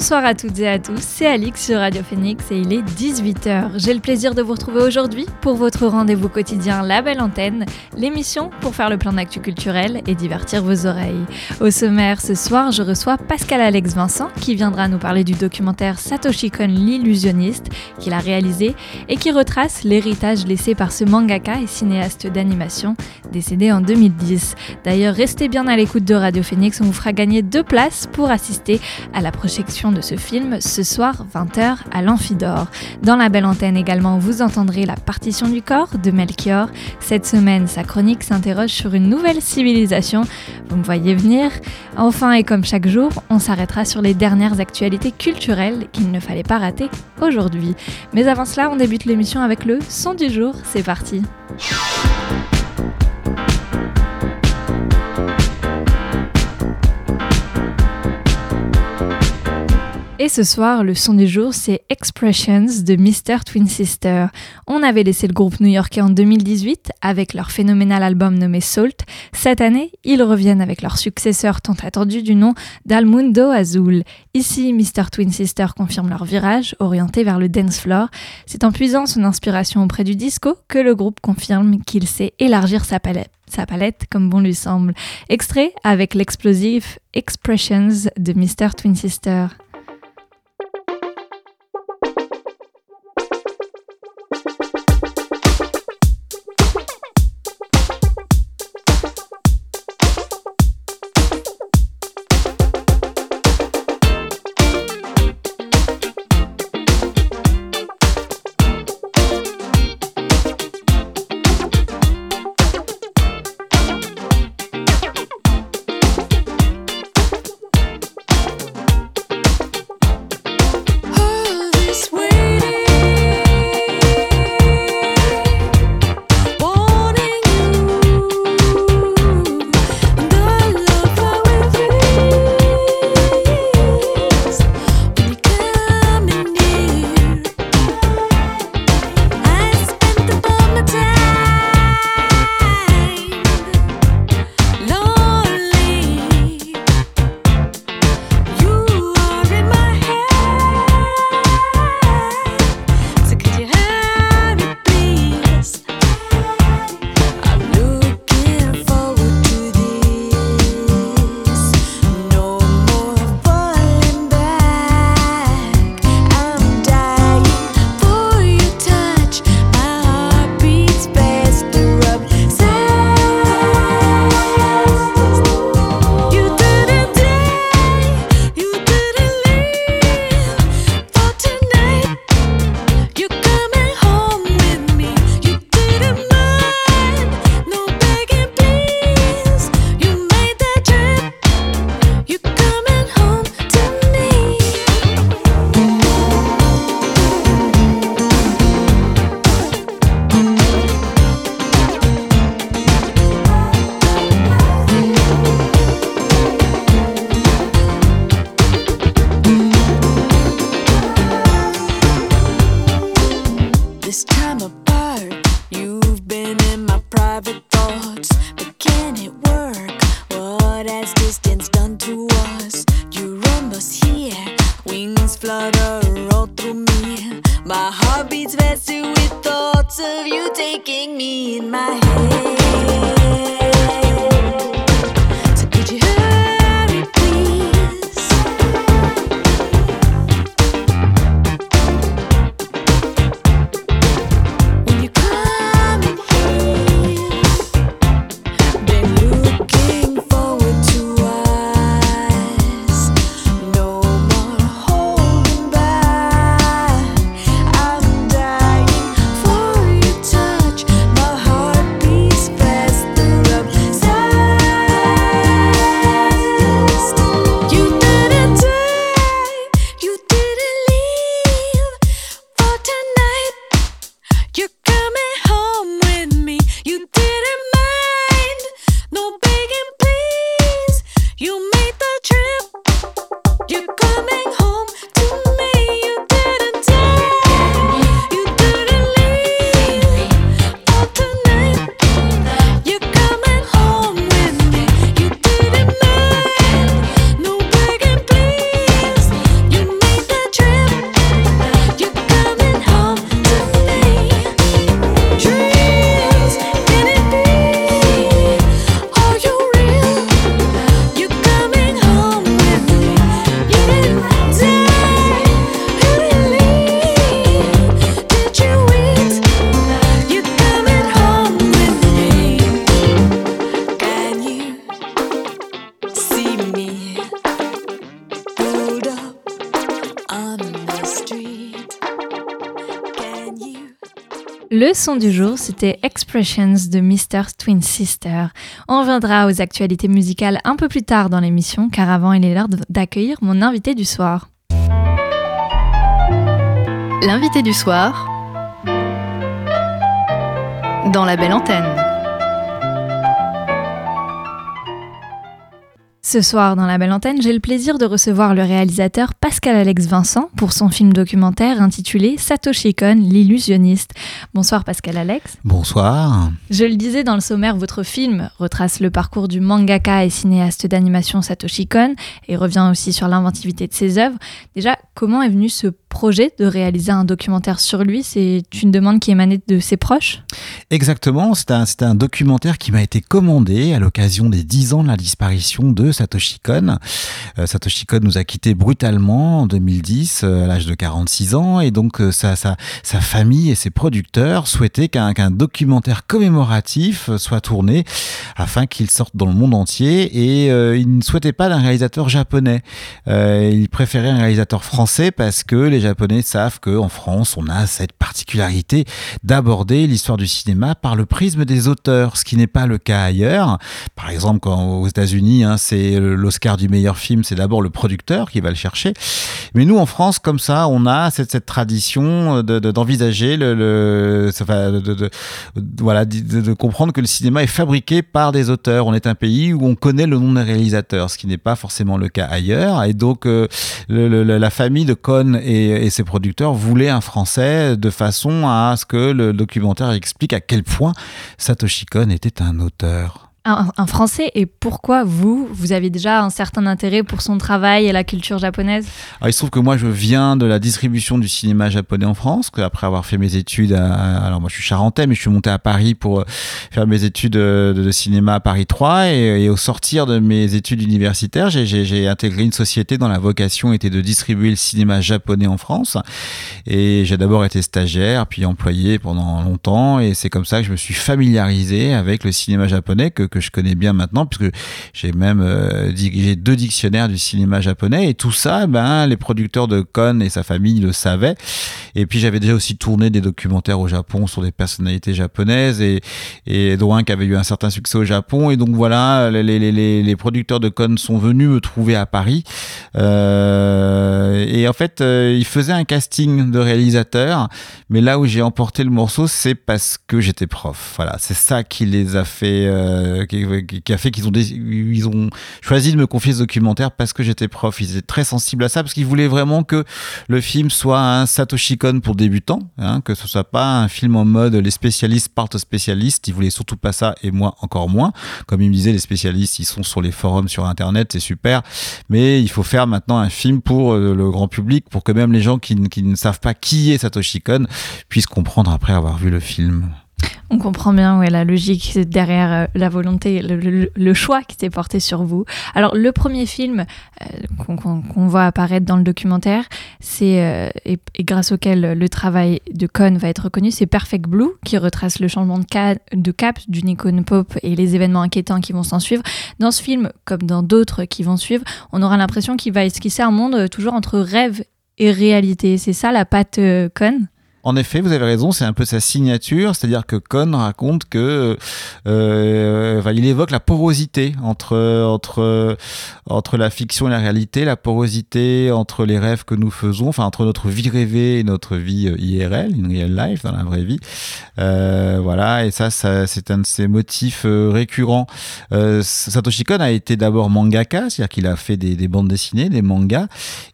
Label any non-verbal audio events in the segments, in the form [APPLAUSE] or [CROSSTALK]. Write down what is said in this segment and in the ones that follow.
Bonsoir à toutes et à tous, c'est Alix sur Radio Phoenix et il est 18h. J'ai le plaisir de vous retrouver aujourd'hui pour votre rendez-vous quotidien La Belle Antenne, l'émission pour faire le plein d'actu culturel et divertir vos oreilles. Au sommaire, ce soir, je reçois Pascal Alex Vincent qui viendra nous parler du documentaire Satoshi Kon l'illusionniste qu'il a réalisé et qui retrace l'héritage laissé par ce mangaka et cinéaste d'animation décédé en 2010. D'ailleurs, restez bien à l'écoute de Radio Phoenix, on vous fera gagner deux places pour assister à la projection de ce film ce soir 20h à l'Amphidore. Dans la belle antenne également, vous entendrez la partition du corps de Melchior. Cette semaine, sa chronique s'interroge sur une nouvelle civilisation. Vous me voyez venir. Enfin, et comme chaque jour, on s'arrêtera sur les dernières actualités culturelles qu'il ne fallait pas rater aujourd'hui. Mais avant cela, on débute l'émission avec le son du jour. C'est parti. Et ce soir, le son du jour, c'est Expressions de Mr. Twin Sister. On avait laissé le groupe new-yorkais en 2018 avec leur phénoménal album nommé Salt. Cette année, ils reviennent avec leur successeur tant attendu du nom d'Almundo Azul. Ici, Mr. Twin Sister confirme leur virage orienté vers le dance floor. C'est en puisant son inspiration auprès du disco que le groupe confirme qu'il sait élargir sa palette sa palette comme bon lui semble. Extrait avec l'explosif Expressions de Mr. Twin Sister. Le son du jour, c'était Expressions de Mr. Twin Sister. On reviendra aux actualités musicales un peu plus tard dans l'émission, car avant, il est l'heure d'accueillir mon invité du soir. L'invité du soir dans la belle antenne. Ce soir, dans la belle antenne, j'ai le plaisir de recevoir le réalisateur Pascal Alex Vincent pour son film documentaire intitulé Satoshi Kon, l'illusionniste. Bonsoir Pascal Alex. Bonsoir. Je le disais dans le sommaire, votre film retrace le parcours du mangaka et cinéaste d'animation Satoshi Kon et revient aussi sur l'inventivité de ses œuvres. Déjà, comment est venu ce projet de réaliser un documentaire sur lui? C'est une demande qui émanait de ses proches? Exactement, c'est un, un, documentaire qui m'a été commandé à l'occasion des 10 ans de la disparition de Satoshi Kon. Euh, Satoshi Kon nous a quittés brutalement en 2010 euh, à l'âge de 46 ans et donc euh, sa, sa, famille et ses producteurs souhaitaient qu'un documentaire commémoratif soit tourné afin qu'il sorte dans le monde entier et ils ne souhaitaient pas d'un réalisateur japonais. ils préféraient un réalisateur français parce que les Japonais savent qu'en France on a cette particularité d'aborder l'histoire du cinéma par le prisme des auteurs, ce qui n'est pas le cas ailleurs. Par exemple, quand aux États-Unis, hein, c'est l'Oscar du meilleur film, c'est d'abord le producteur qui va le chercher. Mais nous, en France, comme ça, on a cette, tradition d'envisager de, le, le de, de, voilà, de, comprendre que le cinéma est fabriqué par des auteurs. On est un pays où on connaît le nom des réalisateurs, ce qui n'est pas forcément le cas ailleurs. Et donc, euh, la famille de Cohn et, et ses producteurs voulaient un Français de façon à ce que le documentaire explique à quel point Satoshi Kon était un auteur un, Français et pourquoi vous, vous avez déjà un certain intérêt pour son travail et la culture japonaise? Il se trouve que moi je viens de la distribution du cinéma japonais en France, après avoir fait mes études, alors moi je suis charentais mais je suis monté à Paris pour euh, faire mes études de, cinéma à Paris 3 et, au sortir de mes études universitaires j'ai intégré une société dont la vocation était de distribuer le cinéma japonais en France. Et j'ai d'abord été stagiaire puis employé pendant longtemps et c'est comme ça que je me suis familiarisé avec le cinéma japonais que que je connais bien maintenant, puisque j'ai même euh, deux dictionnaires du cinéma japonais et tout ça, ben les producteurs de Kon et sa famille le savaient. Et puis j'avais déjà aussi tourné des documentaires au Japon sur des personnalités japonaises et et qui avait eu un certain succès au Japon et donc voilà les, les, les, les producteurs de Kon sont venus me trouver à Paris euh, et en fait euh, ils faisaient un casting de réalisateurs, mais là où j'ai emporté le morceau c'est parce que j'étais prof. Voilà, c'est ça qui les a fait euh, qui, a fait qu'ils ont, ils ont choisi de me confier ce documentaire parce que j'étais prof. Ils étaient très sensibles à ça parce qu'ils voulaient vraiment que le film soit un Satoshi Kon pour débutants, hein, que ce soit pas un film en mode les spécialistes partent spécialistes. Ils voulaient surtout pas ça et moi encore moins. Comme ils me disaient, les spécialistes, ils sont sur les forums sur Internet, c'est super. Mais il faut faire maintenant un film pour euh, le grand public, pour que même les gens qui, qui ne savent pas qui est Satoshi Kon puissent comprendre après avoir vu le film. On comprend bien ouais, la logique derrière euh, la volonté, le, choix qui s'est porté sur vous. Alors le premier film euh, qu'on voit apparaître dans le documentaire, c'est euh, et, grâce auquel le travail de Cohn va être reconnu, c'est Perfect Blue qui retrace le changement de, de cap d'une icône pop et les événements inquiétants qui vont s'en suivre. Dans ce film, comme dans d'autres qui vont suivre, on aura l'impression qu'il va esquisser un monde toujours entre rêve et réalité. C'est ça la patte Cohn? En effet, vous avez raison, c'est un peu sa signature, c'est-à-dire que Cohn raconte que euh, il évoque la porosité entre entre entre la fiction et la réalité, la porosité entre les rêves que nous faisons, enfin entre notre vie rêvée et notre vie euh, IRL, une real life dans la vraie vie. Euh, voilà, et ça, c'est un de ses motifs euh, récurrents. Euh, Satoshi Kon a été d'abord mangaka, c'est-à-dire qu'il a fait des, des, bandes dessinées, des mangas,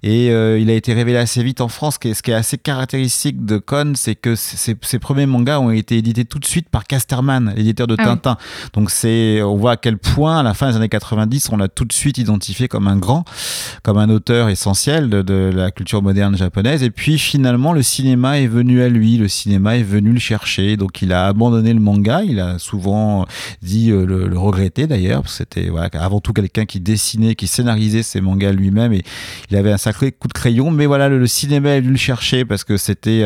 et euh, il a été révélé assez vite en France, ce qui est, assez caractéristique de C'est que ses, premiers mangas ont été édités tout de suite par Casterman, l'éditeur de ah Tintin. Donc c'est, on voit à quel point, à la fin des années 90, on l'a tout de suite identifié comme un grand, comme un auteur essentiel de, la culture moderne japonaise. Et puis finalement, le cinéma est venu à lui, le cinéma est venu le chercher. Donc il a abandonné le manga. Il a souvent dit euh, le, regretter d'ailleurs. C'était avant tout quelqu'un qui dessinait, qui scénarisait ses mangas lui-même et il avait un sacré coup de crayon. Mais voilà, le, cinéma est venu le chercher parce que c'était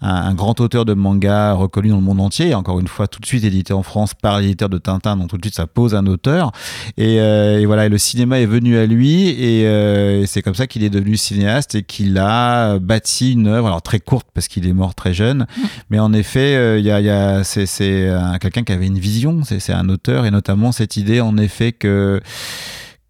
un, grand auteur de manga reconnu dans le monde entier, et encore une fois tout de suite édité en France par l'éditeur de Tintin, donc tout de suite ça pose un auteur. Et, et voilà, et le cinéma est venu à lui, et, et c'est comme ça qu'il est devenu cinéaste et qu'il a bâti une œuvre, alors très courte parce qu'il est mort très jeune, [LAUGHS] mais en effet, il y a, y a c'est quelqu'un qui avait une vision, c'est un auteur, et notamment cette idée en effet que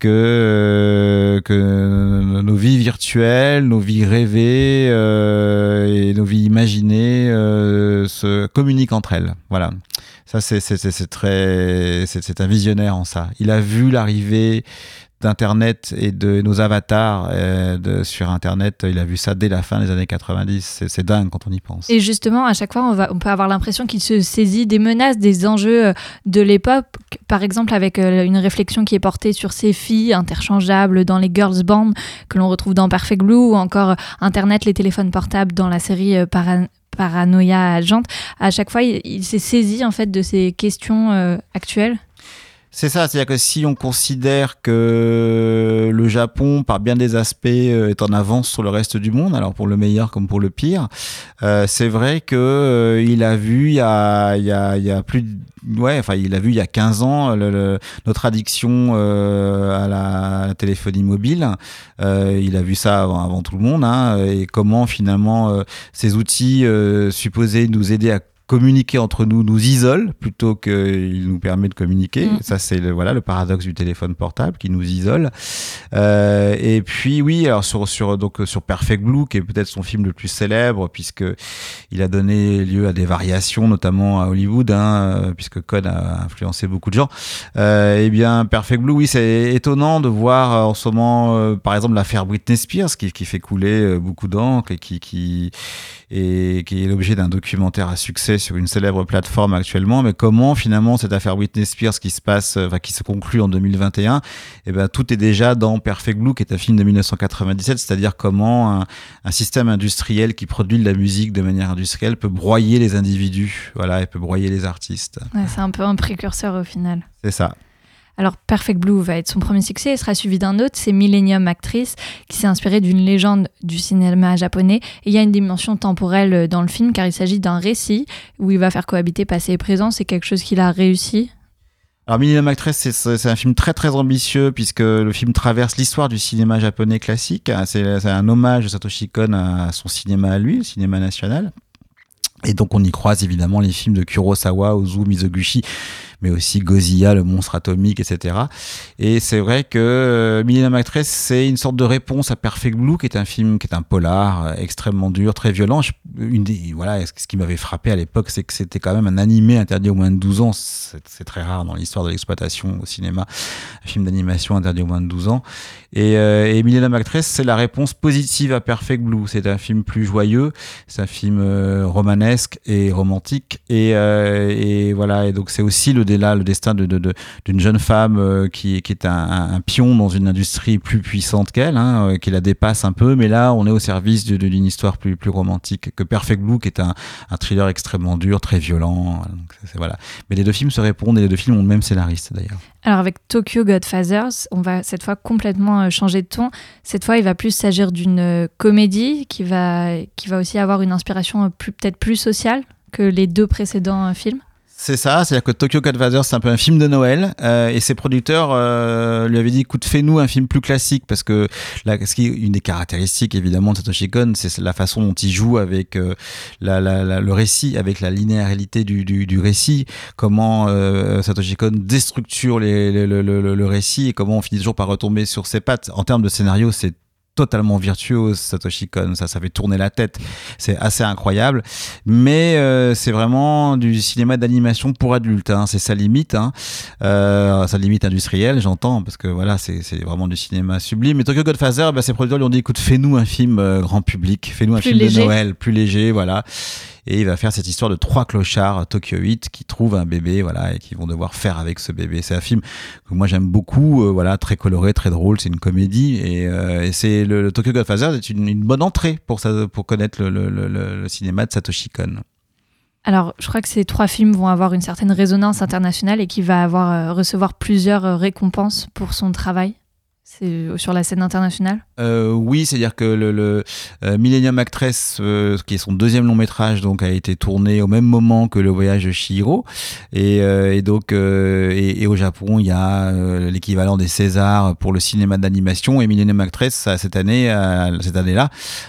que, euh, nos vies virtuelles, nos vies rêvées euh, et nos vies imaginées euh, se communiquent entre elles. Voilà. Ça, c'est très, c'est un visionnaire en ça. Il a vu l'arrivée d'Internet et de nos avatars sur Internet. Il a vu ça dès la fin des années 90. C'est dingue quand on y pense. Et justement, à chaque fois, on, peut avoir l'impression qu'il se saisit des menaces, des enjeux de l'époque. Par exemple, avec euh, une réflexion qui est portée sur ces filles interchangeables dans les girls band que l'on retrouve dans Perfect Blue ou encore Internet, les téléphones portables dans la série Paranoia Agent. À chaque fois, il, s'est saisi en fait de ces questions actuelles? C'est ça, c'est-à-dire que si on considère que le Japon, par bien des aspects, euh, est en avance sur le reste du monde, alors pour le meilleur comme pour le pire, euh, c'est vrai que euh, il a vu il y a, plus ouais, enfin il a vu il y a 15 ans notre addiction à la, téléphonie mobile. il a vu ça avant, avant tout le monde, hein, et comment finalement ces outils supposés nous aider à communiquer entre nous nous isole plutôt qu'il nous permet de communiquer. Mm. Ça, c'est le, voilà, le paradoxe du téléphone portable qui nous isole. Euh, et puis, oui, alors sur, sur, donc, sur Perfect Blue, qui est peut-être son film le plus célèbre, puisque il a donné lieu à des variations, notamment à Hollywood, hein, euh, puisque Code a influencé beaucoup de gens. Euh, eh bien, Perfect Blue, oui, c'est étonnant de voir euh, en ce moment, euh, par exemple, l'affaire Britney Spears, qui, qui fait couler beaucoup d'encre et qui, qui, et qui est l'objet d'un documentaire à succès sur une célèbre plateforme actuellement. Mais comment finalement cette affaire Whitney Spears qui se passe, enfin, qui se conclut en 2021, eh ben tout est déjà dans Perfect Blue, qui est un film de 1997, c'est-à-dire comment un, système industriel qui produit de la musique de manière industrielle peut broyer les individus, voilà, et peut broyer les artistes. c'est un peu un précurseur au final. C'est ça. Alors Perfect Blue va être son premier succès et sera suivi d'un autre, c'est Millennium Actress, qui s'est inspiré d'une légende du cinéma japonais. Et il y a une dimension temporelle euh, dans le film car il s'agit d'un récit où il va faire cohabiter passé et présent. C'est quelque chose qu'il a réussi? Alors Millennium Actress, c'est un film très très ambitieux puisque le film traverse l'histoire du cinéma japonais classique. C'est un hommage de Satoshi Kon à son cinéma à lui, le cinéma national. Et donc on y croise évidemment les films de Kurosawa, Ozu, Mizoguchi, mais aussi Godzilla, le monstre atomique, etc. Et c'est vrai que euh, Millennium Actress, c'est une sorte de réponse à Perfect Blue, qui est un film, qui est un polar euh, extrêmement dur, très violent. une des, voilà, ce qui m'avait frappé à l'époque, c'est que c'était quand même un animé interdit au moins de 12 ans. C'est très rare dans l'histoire de l'exploitation au cinéma, un film d'animation interdit au moins de 12 ans. Et, euh, et Millennium c'est la réponse positive à Perfect Blue. C'est un film plus joyeux, c'est un film euh, romanesque et romantique. Et, et voilà, et donc c'est aussi le là le destin d'une jeune femme euh, qui, est un, pion dans une industrie plus puissante qu'elle, hein, euh, qui la dépasse un peu, mais là on est au service d'une histoire plus, romantique que Perfect Blue, qui est un, thriller extrêmement dur, très violent. Voilà. Mais les deux films se répondent et les deux films ont le même scénariste d'ailleurs. Alors avec Tokyo Godfathers, on va cette fois complètement euh, changer de ton. Cette fois, il va plus s'agir d'une comédie qui va, qui va aussi avoir une inspiration peut-être plus sociale que les deux précédents films. C'est ça, c'est-à-dire que Tokyo Godfather, c'est un peu un film de Noël, euh, et ses producteurs euh, lui avaient dit, écoute, fais-nous un film plus classique, parce que là, ce qui une des caractéristiques évidemment de Satoshi Kon, c'est la façon dont il joue avec euh, la, la, le récit, avec la linéarité du, du, du récit, comment euh, Satoshi Kon déstructure le, le, le, récit, et comment on finit toujours par retomber sur ses pattes. En termes de scénario, c'est totalement virtuose Satoshi Kon ça ça fait tourner la tête. C'est assez incroyable. Mais euh, c'est vraiment du cinéma d'animation pour adultes hein. c'est sa limite hein. euh, sa limite industrielle j'entends parce que voilà c'est vraiment du cinéma sublime. Mais Tokyo Godfather bah, ses producteurs lui ont dit écoute fais-nous un film euh, grand public. Fais-nous un film de Noël plus léger voilà et il va faire cette histoire de trois clochards Tokyo 8 qui trouvent un bébé voilà et qui vont devoir faire avec ce bébé. C'est un film que moi j'aime beaucoup euh, voilà très coloré très drôle. C'est une comédie. Et, euh, c'est le, Tokyo Godfather c'est une, bonne entrée pour connaître le, cinéma de Satoshi Kon. Alors, je crois que ces trois films vont avoir une certaine résonance internationale et qu'il va avoir euh, recevoir plusieurs récompenses pour son travail. Sur la scène internationale? Euh, Oui, c'est-à-dire que le, euh, Millennium Actress, euh, qui est son deuxième long métrage, donc a été tourné au même moment que Le Voyage de Chihiro. Et, donc, et, au Japon, il y a l'équivalent des Césars pour le cinéma d'animation. Et Millennium Actress, cette année, cette année-là,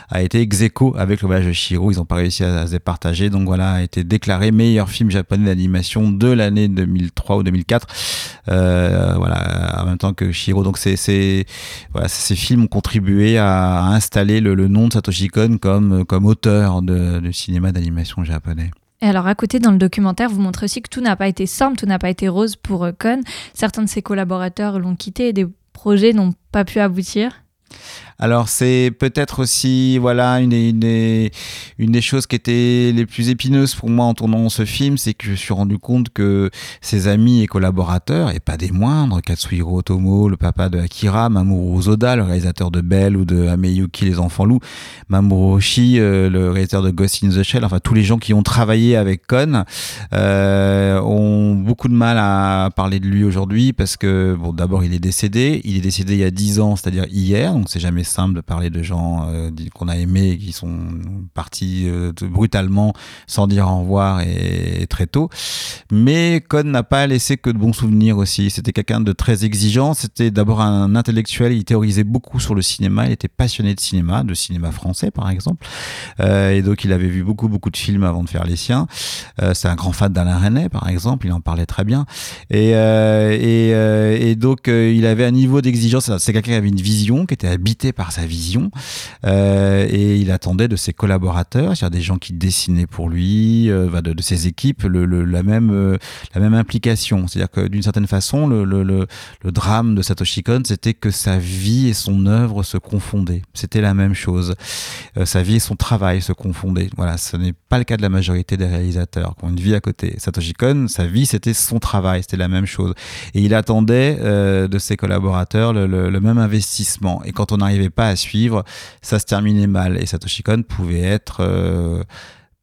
a été ex avec Le Voyage de Chihiro. Ils n'ont pas réussi à, se départager. Donc voilà, a été déclaré meilleur film japonais d'animation de l'année 2003 ou 2004. voilà, en même temps que Chihiro. Donc c'est voilà, ces films ont contribué à, installer le, nom de Satoshi Kon comme, comme auteur de, cinéma d'animation japonais. Et alors à côté dans le documentaire, vous montrez aussi que tout n'a pas été simple, tout n'a pas été rose pour Kon. Certains de ses collaborateurs l'ont quitté et des projets n'ont pas pu aboutir. Alors c'est peut-être aussi voilà une, des choses qui était les plus épineuses pour moi en tournant ce film, c'est que je suis rendu compte que ses amis et collaborateurs, et pas des moindres, Katsuhiro Otomo, le papa de Akira, Mamoru Zoda, le réalisateur de Belle ou de Ameyuki, les enfants loups, Mamoru Oshii, euh, le réalisateur de Ghost in the Shell, enfin tous les gens qui ont travaillé avec Kon euh, ont beaucoup de mal à parler de lui aujourd'hui parce que bon d'abord il est décédé, il est décédé il y a 10 ans, c'est-à-dire hier, donc c'est jamais simple de parler de gens euh, qu'on a aimés qui sont partis euh, brutalement sans dire au revoir et, très tôt. Mais Cohn n'a pas laissé que de bons souvenirs aussi. C'était quelqu'un de très exigeant. C'était d'abord un intellectuel. Il théorisait beaucoup sur le cinéma. Il était passionné de cinéma, de cinéma français par exemple. Euh, et donc il avait vu beaucoup beaucoup de films avant de faire les siens. C'est un grand fan d'Alain René par exemple. Il en parlait très bien. Et, et, et donc il avait un niveau d'exigence. C'est quelqu'un qui avait une vision, qui était habité par sa vision euh, et il attendait de ses collaborateurs, c'est-à-dire des gens qui dessinaient pour lui, euh, de, ses équipes, la, même, euh, la même implication. C'est-à-dire que d'une certaine façon, le, le, le, drame de Satoshi Kon, c'était que sa vie et son œuvre se confondaient. C'était la même chose. sa vie et son travail se confondaient. Voilà, ce n'est pas le cas de la majorité des réalisateurs qui ont une vie à côté. Satoshi Kon, sa vie, c'était son travail, c'était la même chose. Et il attendait de ses collaborateurs le, le, même investissement. Et quand on arrivait pas à suivre, ça se terminait mal. Et Satoshi Kon pouvait être euh,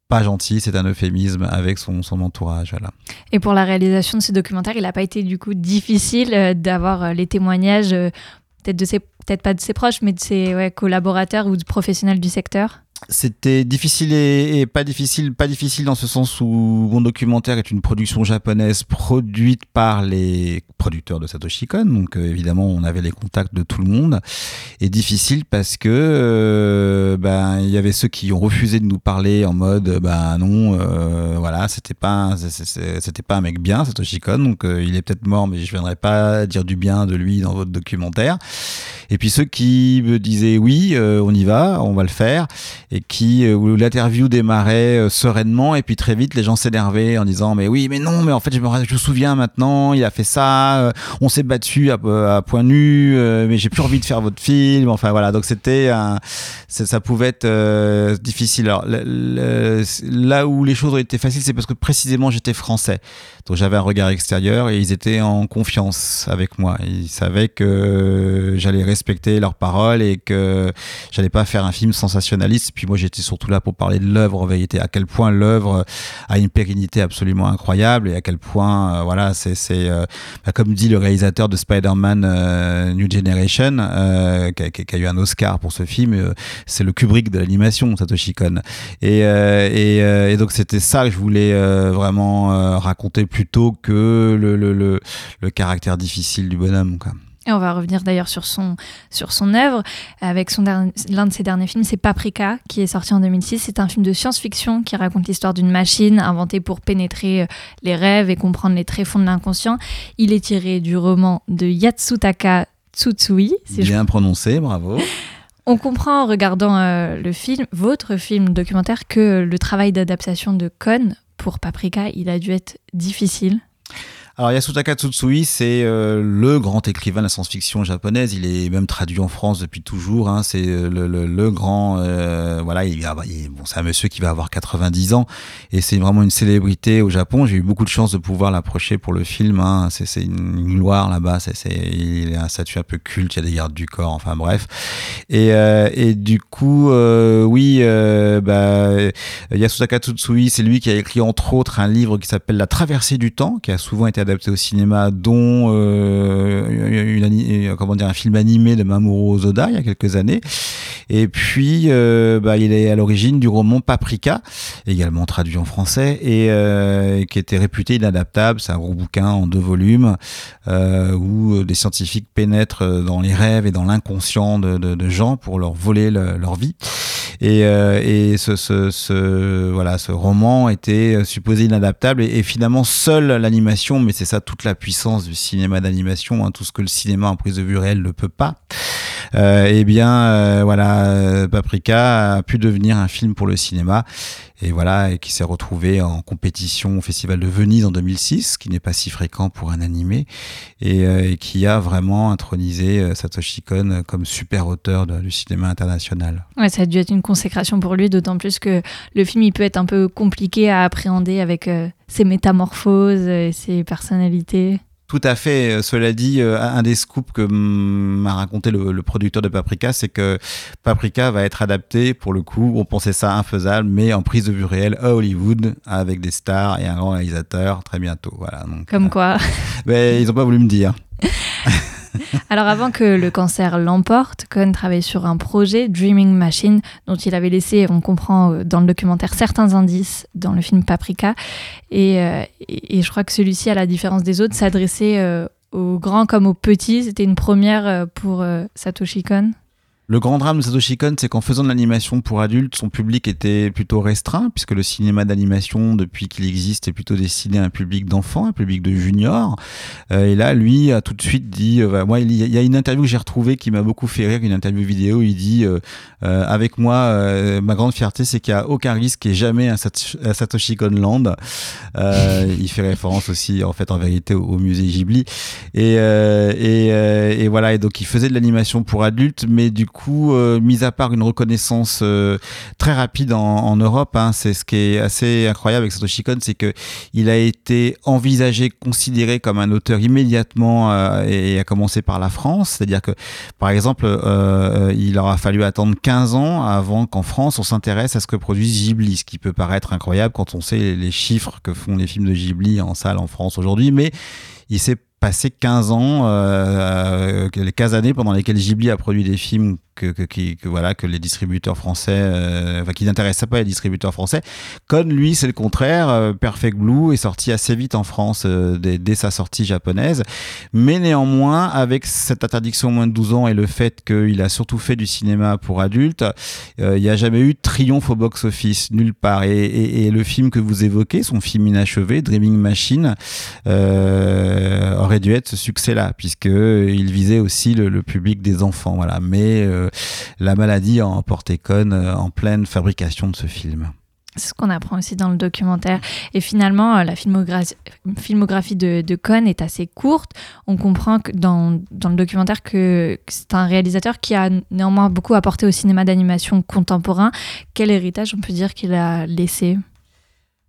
pas gentil, c'est un euphémisme avec son, son entourage. Voilà. Et pour la réalisation de ce documentaire, il n'a pas été du coup difficile euh, d'avoir euh, les témoignages, peut-être peut-être pas de ses proches, mais de ses collaborateurs ou de professionnels du secteur? C'était difficile et, pas difficile, pas difficile dans ce sens où mon documentaire est une production japonaise produite par les producteurs de Satoshi Kon, donc euh, évidemment on avait les contacts de tout le monde. Et difficile parce que euh, ben il y avait ceux qui ont refusé de nous parler en mode ben non, euh, voilà c'était pas c'était pas un mec bien Satoshi Kon, donc il est peut-être mort mais je viendrai pas dire du bien de lui dans votre documentaire. Et puis ceux qui me disaient oui, on y va, on va le faire et qui euh, où l'interview démarrait euh, sereinement et puis très vite les gens s'énervaient en disant mais oui mais non mais en fait je me, je me souviens maintenant il a fait ça euh, on s'est battu à, à, point nu mais j'ai plus envie de faire votre film enfin voilà. Donc c'était ça pouvait être difficile. Là où les choses ont été faciles c'est parce que précisément j'étais français. Donc j'avais un regard extérieur et ils étaient en confiance avec moi. Ils savaient que j'allais respecter leurs paroles et que j'allais pas faire un film sensationnaliste puis moi, j'étais surtout là pour parler de l'œuvre en vérité, à quel point l'œuvre a une pérennité absolument incroyable et à quel point, euh, voilà, c'est, euh, bah, comme dit le réalisateur de Spider-Man euh, New Generation, qui a, eu un Oscar pour ce film, c'est le Kubrick de l'animation, Satoshi Kon. Et, et, et, donc, c'était ça que je voulais vraiment raconter plutôt que le, le, le, le caractère difficile du bonhomme. Quoi. Et on va revenir d'ailleurs sur son, sur son œuvre. Avec son l'un de ses derniers films, c'est Paprika, qui est sorti en 2006. C'est un film de science-fiction qui raconte l'histoire d'une machine inventée pour pénétrer euh, les rêves et comprendre les tréfonds de l'inconscient. Il est tiré du roman de Yatsutaka Tsutsui. Bien prononcé, bravo. [LAUGHS] On comprend en regardant euh, le film, votre film documentaire, que le travail d'adaptation de Kon pour Paprika, il a dû être difficile. Alors Yasutaka Tsutsui, c'est euh, le grand écrivain de la science-fiction japonaise. Il est même traduit en France depuis toujours. Hein. C'est euh, le, le, le, grand, euh, voilà, il, il, bon, c'est un monsieur qui va avoir 90 ans et c'est vraiment une célébrité au Japon. J'ai eu beaucoup de chance de pouvoir l'approcher pour le film. Hein. C'est, une gloire là-bas. C'est, il a un statut un peu culte. Il y a des gardes du corps. Enfin bref. Et, et du coup, oui, bah, Yasutaka Tsutsui, c'est lui qui a écrit entre autres un livre qui s'appelle La Traversée du temps, qui a souvent été été adaptés au cinéma, dont une, comment dire, un film animé de Mamoru Ozoda il y a quelques années. Et puis, bah, il est à l'origine du roman Paprika, également traduit en français, et qui était réputé inadaptable. C'est un gros bouquin en deux volumes où des scientifiques pénètrent dans les rêves et dans l'inconscient de, de, gens pour leur voler leur vie. Et, et ce, ce, ce, voilà, ce roman était supposé inadaptable et, finalement seule l'animation, mais c'est ça toute la puissance du cinéma d'animation, hein, tout ce que le cinéma en prise de vue réelle ne peut pas. Euh, eh bien, euh, voilà, Paprika a pu devenir un film pour le cinéma et voilà, et qui s'est retrouvé en compétition au Festival de Venise en 2006, qui n'est pas si fréquent pour un animé, et, euh, qui a vraiment intronisé euh, Satoshi Kon comme super auteur du cinéma international. Ouais, ça a dû être une consécration pour lui, d'autant plus que le film il peut être un peu compliqué à appréhender avec euh, ses métamorphoses et ses personnalités. Tout à fait. Euh, cela dit, euh, un des scoops que m'a raconté le, producteur de Paprika, c'est que Paprika va être adapté, pour le coup, on pensait ça infaisable, mais en prise de vue réelle à Hollywood, avec des stars et un grand réalisateur très bientôt. Voilà. Comme quoi mais [LAUGHS] Ils n'ont pas voulu me dire. [LAUGHS] [LAUGHS] Alors avant que le cancer l'emporte, Cohen travaillait sur un projet, Dreaming Machine, dont il avait laissé, on comprend euh, dans le documentaire, certains indices dans le film Paprika. Euh, et, et je crois que celui-ci, à la différence des autres, s'adressait euh, aux grands comme aux petits. C'était une première pour Satoshi Kon. Le grand drame de Satoshi Kon, c'est qu'en faisant de l'animation pour adultes, son public était plutôt restreint, puisque le cinéma d'animation, depuis qu'il existe, est plutôt destiné à un public d'enfants, un public de juniors. Euh, et là, lui a tout de suite dit, euh, moi, il y a une interview que j'ai retrouvée qui m'a beaucoup fait rire, une interview vidéo. Il dit, euh, avec moi, ma grande fierté, c'est qu'il n'y a aucun risque et jamais un Satoshi Kon Land. il fait référence aussi, en fait, en vérité, au, musée Ghibli. Et voilà. Et donc, il faisait de l'animation pour adultes, mais du coup coup, euh, mis à part une reconnaissance euh, très rapide en, Europe, hein, c'est ce qui est assez incroyable avec Satoshi Kon, c'est que il a été envisagé, considéré comme un auteur immédiatement euh, et, a commencé par la France. C'est-à-dire que, par exemple, il aura fallu attendre 15 ans avant qu'en France on s'intéresse à ce que produit Ghibli, ce qui peut paraître incroyable quand on sait les chiffres que font les films de Ghibli en salle en France aujourd'hui, mais il s'est passé 15 ans, euh, les 15 années pendant lesquelles Ghibli a produit des films que, que, voilà, que les distributeurs français, euh, enfin, qui n'intéressaient pas les distributeurs français. Con, lui, c'est le contraire. Euh, Perfect Blue est sorti assez vite en France euh, dès, sa sortie japonaise. Mais néanmoins, avec cette interdiction au moins de 12 ans et le fait qu'il a surtout fait du cinéma pour adultes, il n'y a jamais eu de triomphe au box-office, nulle part. Et, et, le film que vous évoquez, son film inachevé, Dreaming Machine, aurait dû être ce succès-là, puisqu'il visait aussi le, public des enfants. Voilà. Mais la maladie a emporté Cohn euh, en pleine fabrication de ce film. C'est ce qu'on apprend aussi dans le documentaire. Et finalement, euh, la filmographie, de, de Cohn est assez courte. On comprend dans, dans le documentaire que c'est un réalisateur qui a néanmoins beaucoup apporté au cinéma d'animation contemporain. Quel héritage on peut dire qu'il a laissé?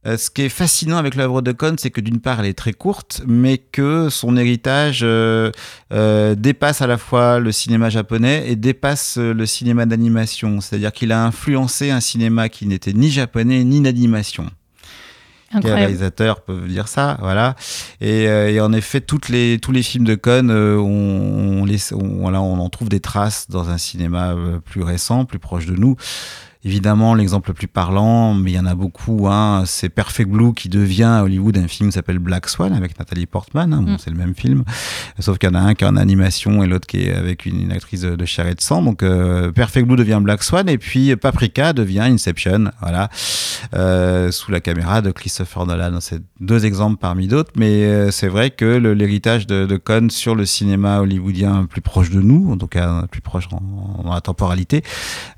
Euh, ce qui est fascinant avec l'œuvre de Kohn, c'est que d'une part, elle est très courte, mais que son héritage euh, euh, dépasse à la fois le cinéma japonais et dépasse le cinéma d'animation. C'est-à-dire qu'il a influencé un cinéma qui n'était ni japonais ni d'animation. Les réalisateurs peuvent dire ça, voilà. Et, en effet, toutes les, tous les films de Kohn, on, on, on en trouve des traces dans un cinéma plus récent, plus proche de nous. Évidemment, l'exemple le plus parlant, mais il y en a beaucoup, hein, c'est Perfect Blue qui devient à Hollywood un film qui s'appelle Black Swan avec Nathalie Portman. Hein, bon, mm. C'est le même film, sauf qu'il y en a un qui est en animation et l'autre qui est avec une, actrice de, chair et de sang. Donc euh, Perfect Blue devient Black Swan et puis Paprika devient Inception, voilà, euh, sous la caméra de Christopher Nolan. C'est deux exemples parmi d'autres, mais euh, c'est vrai que l'héritage de, de Cohn sur le cinéma hollywoodien plus proche de nous, en tout cas plus proche dans la temporalité,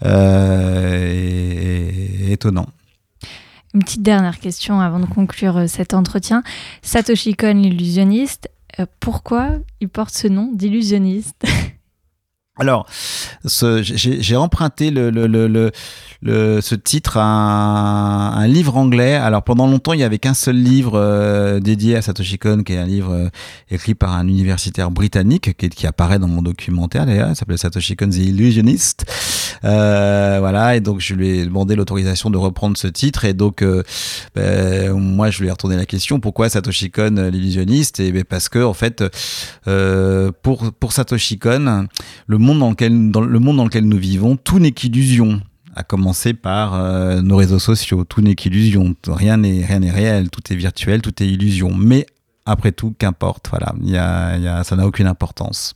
euh, étonnant. Une petite dernière question avant de conclure euh, cet entretien. Satoshi Kon, l'illusionniste, euh, pourquoi il porte ce nom d'illusionniste? Alors, j'ai emprunté le, le, ce titre à un, livre anglais. Alors, pendant longtemps, il n'y avait qu'un seul livre euh, dédié à Satoshi Kon, qui est un livre euh, écrit par un universitaire britannique, qui, qui apparaît dans mon documentaire d'ailleurs. Il s'appelait Satoshi Kon The Illusionist. Voilà, et donc je lui ai demandé l'autorisation de reprendre ce titre. Et donc, ben, moi, je lui ai retourné la question pourquoi Satoshi Kon, l'illusionniste? Et ben, parce que, en fait, pour, pour Satoshi Kon, le monde dans lequel, dans le monde dans lequel nous vivons, tout n'est qu'illusion à commencer par euh, nos réseaux sociaux. Tout n'est qu'illusion, rien n'est rien n'est réel, tout est virtuel, tout est illusion. Mais après tout, qu'importe, voilà, y a, y a, ça n'a aucune importance.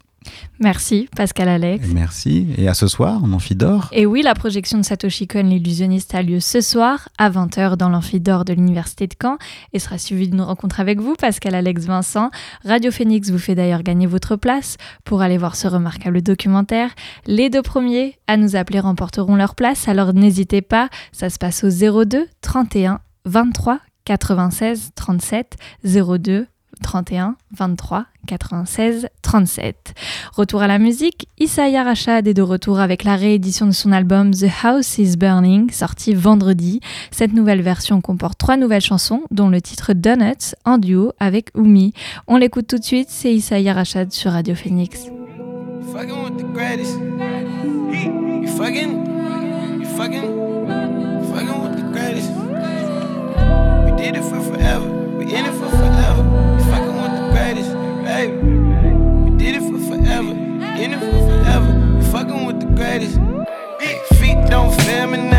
Merci Pascal Alex. Merci. Et à ce soir en Amphidore. Et oui, la projection de Satoshi Kon, l'illusionniste, a lieu ce soir à 20h dans l'Amphidore de l'Université de Caen et sera suivi d'une rencontre avec vous, Pascal Alex Vincent. Radio Phoenix vous fait d'ailleurs gagner votre place pour aller voir ce remarquable documentaire. Les deux premiers à nous appeler remporteront leur place, alors n'hésitez pas, ça se passe au 02 31 23 96 37 02 31 23 96 37. Retour à la musique, Isaiah Rashad est de retour avec la réédition de son album The House is Burning, sorti vendredi. Cette nouvelle version comporte trois nouvelles chansons, dont le titre Donuts en duo avec Umi. On l'écoute tout de suite, c'est Isaiah Rashad sur Radio Phoenix. in it for forever. You fucking greatest. Feet don't feel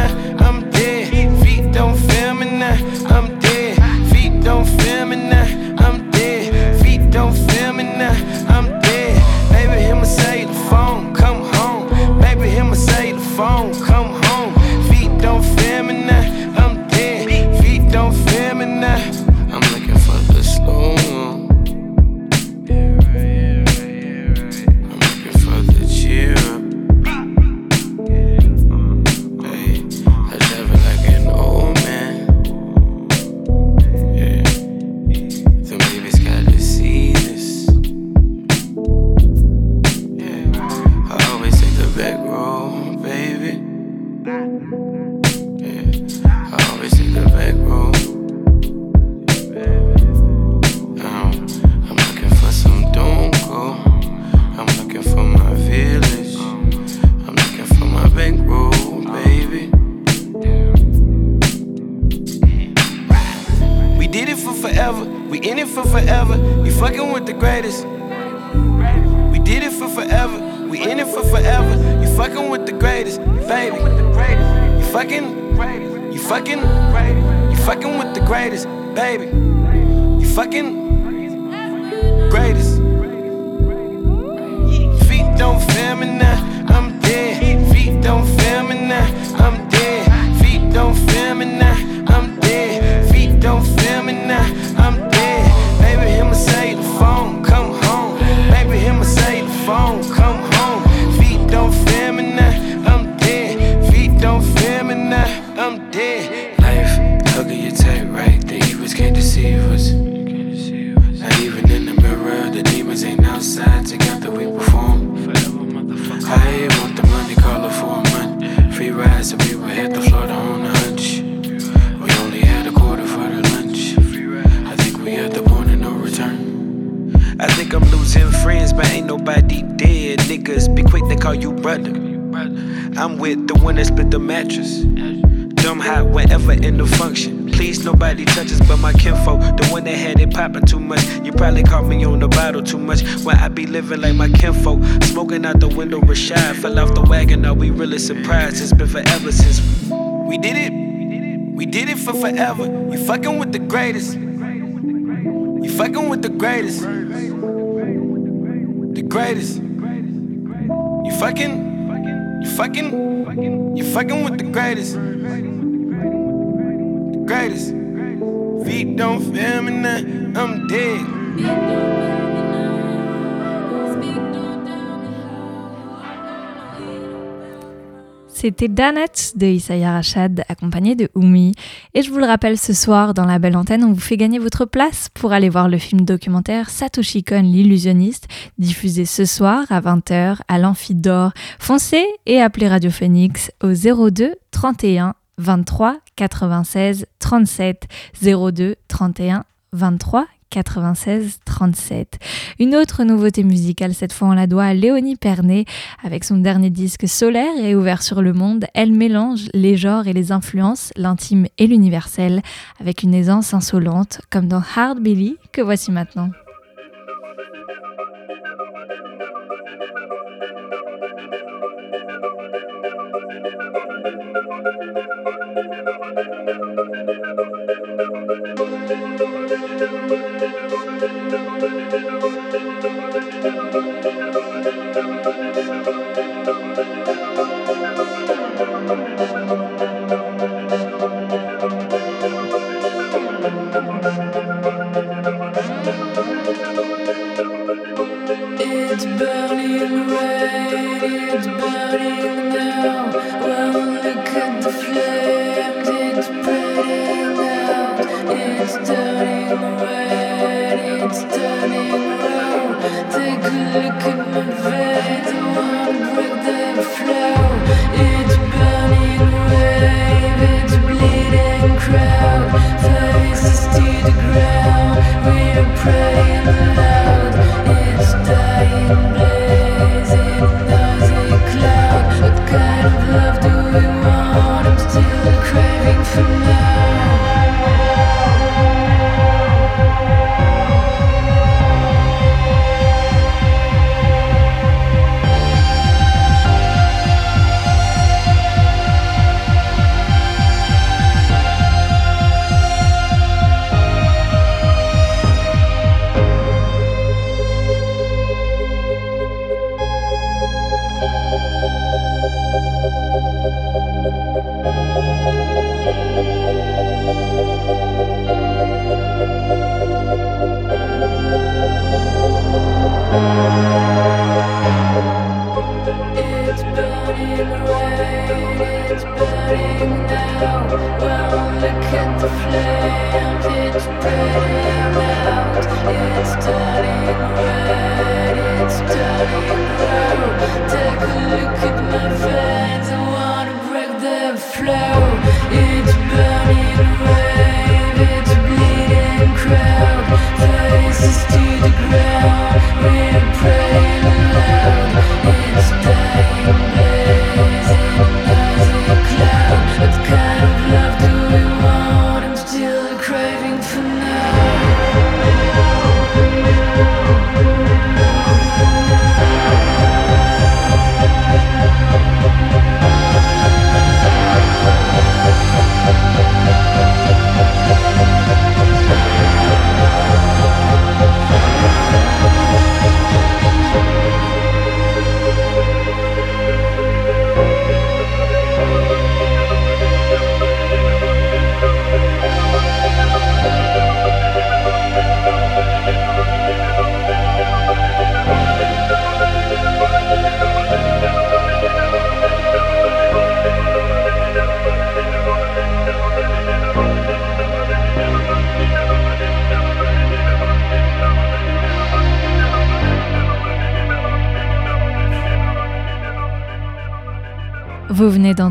niggas be quick, they call you brother. I'm with the one that split the mattress. Dumb hot whenever in the function. Please, nobody touches but my kinfolk. The one that had it popping too much. You probably caught me on the bottle too much. When I be living like my kinfolk. Smoking out the window, Rashad fell off the wagon. Are we really surprised? It's been forever since we did it. We did it for forever. You fucking with the greatest. You fucking with the greatest. The greatest. Fucking. You fucking. You fucking with the greatest. The greatest. Feet don't feel me now. I'm dead. C'était Danet de Isaiah Rachad accompagné de Oumi. Et je vous le rappelle, ce soir, dans la belle antenne, on vous fait gagner votre place pour aller voir le film documentaire Satoshi Kon l'illusionniste, diffusé ce soir à 20h à l'Amphidore. Foncez et appelez Radio Phoenix au 02 31 23 96 37 02 31 23 96 37. Une autre nouveauté musicale, cette fois on la doit à Léonie Pernet. Avec son dernier disque Solaire et ouvert sur le monde, elle mélange les genres et les influences, l'intime et l'universel, avec une aisance insolente, comme dans Hard Billy, que voici maintenant.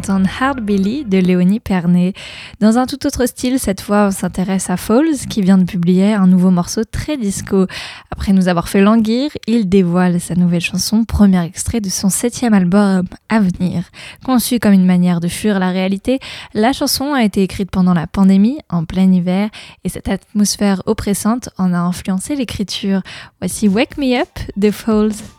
D'entendre Hard Billy de Léonie Pernet. Dans un tout autre style, cette fois, on s'intéresse à Falls, qui vient de publier un nouveau morceau très disco. Après nous avoir fait languir, il dévoile sa nouvelle chanson, premier extrait de son septième album à venir. Conçue comme une manière de fuir la réalité, la chanson a été écrite pendant la pandémie, en plein hiver, et cette atmosphère oppressante en a influencé l'écriture. Voici Wake Me Up de Falls.